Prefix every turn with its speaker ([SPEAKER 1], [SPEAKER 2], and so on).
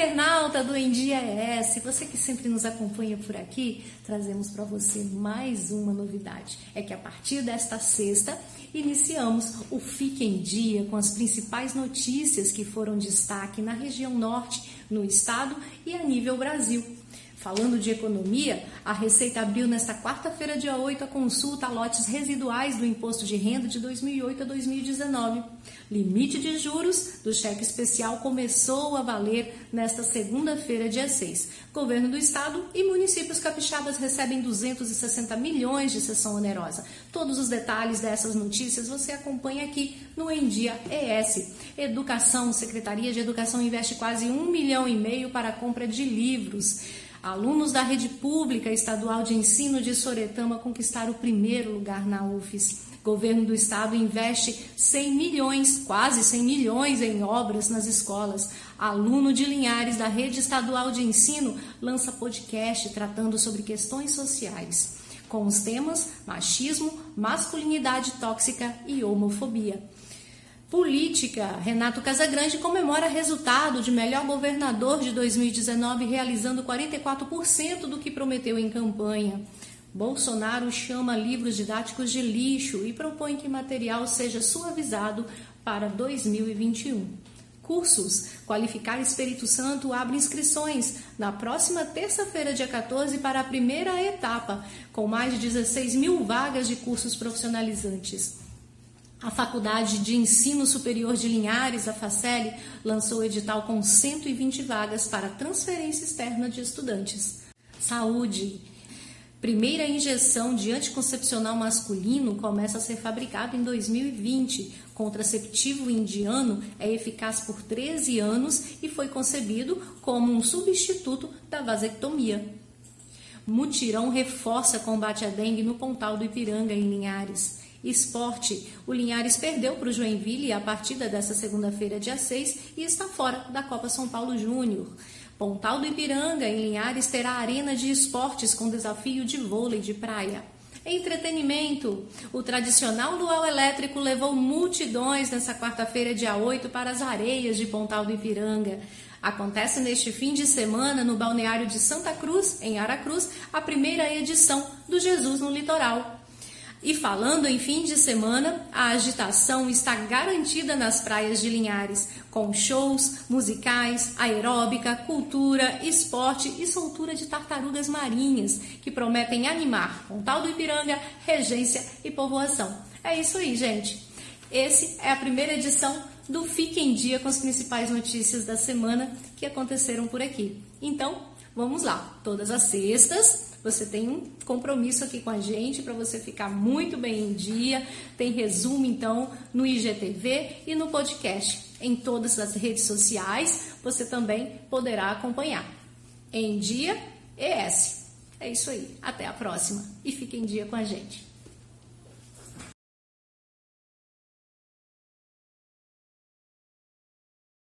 [SPEAKER 1] internauta do Em Dia ES, você que sempre nos acompanha por aqui, trazemos para você mais uma novidade. É que a partir desta sexta, iniciamos o Fique em Dia com as principais notícias que foram destaque na região norte, no estado e a nível Brasil. Falando de economia, a Receita abriu nesta quarta-feira, dia 8, a consulta a lotes residuais do Imposto de Renda de 2008 a 2019. Limite de juros do cheque especial começou a valer nesta segunda-feira, dia 6. Governo do Estado e municípios capixabas recebem 260 milhões de sessão onerosa. Todos os detalhes dessas notícias você acompanha aqui no Em Dia ES. Educação, Secretaria de Educação investe quase um milhão e meio para a compra de livros. Alunos da rede pública estadual de ensino de Soretama conquistaram o primeiro lugar na UFES. Governo do estado investe 100 milhões, quase 100 milhões em obras nas escolas. Aluno de Linhares da rede estadual de ensino lança podcast tratando sobre questões sociais, com os temas machismo, masculinidade tóxica e homofobia. Política. Renato Casagrande comemora resultado de melhor governador de 2019, realizando 44% do que prometeu em campanha. Bolsonaro chama livros didáticos de lixo e propõe que material seja suavizado para 2021. Cursos. Qualificar Espírito Santo abre inscrições na próxima terça-feira, dia 14, para a primeira etapa, com mais de 16 mil vagas de cursos profissionalizantes. A Faculdade de Ensino Superior de Linhares, a FACEL, lançou edital com 120 vagas para transferência externa de estudantes. Saúde. Primeira injeção de anticoncepcional masculino começa a ser fabricado em 2020. Contraceptivo indiano é eficaz por 13 anos e foi concebido como um substituto da vasectomia. Mutirão reforça combate à dengue no Pontal do Ipiranga, em Linhares. Esporte. O Linhares perdeu para o Joinville a partida dessa segunda-feira, dia 6, e está fora da Copa São Paulo Júnior. Pontal do Ipiranga, em Linhares, terá arena de esportes com desafio de vôlei de praia. Entretenimento. O tradicional luau elétrico levou multidões nessa quarta-feira, dia 8, para as areias de Pontal do Ipiranga. Acontece neste fim de semana no balneário de Santa Cruz, em Aracruz, a primeira edição do Jesus no Litoral. E falando em fim de semana, a agitação está garantida nas praias de Linhares, com shows, musicais, aeróbica, cultura, esporte e soltura de tartarugas marinhas, que prometem animar Pontal do Ipiranga, Regência e Povoação. É isso aí, gente. Esse é a primeira edição do Fique em Dia com as principais notícias da semana que aconteceram por aqui. Então, vamos lá. Todas as sextas, você tem um compromisso aqui com a gente para você ficar muito bem em dia. Tem resumo então no IGTV e no podcast. Em todas as redes sociais você também poderá acompanhar. Em Dia ES. É isso aí. Até a próxima e fique em dia com a gente.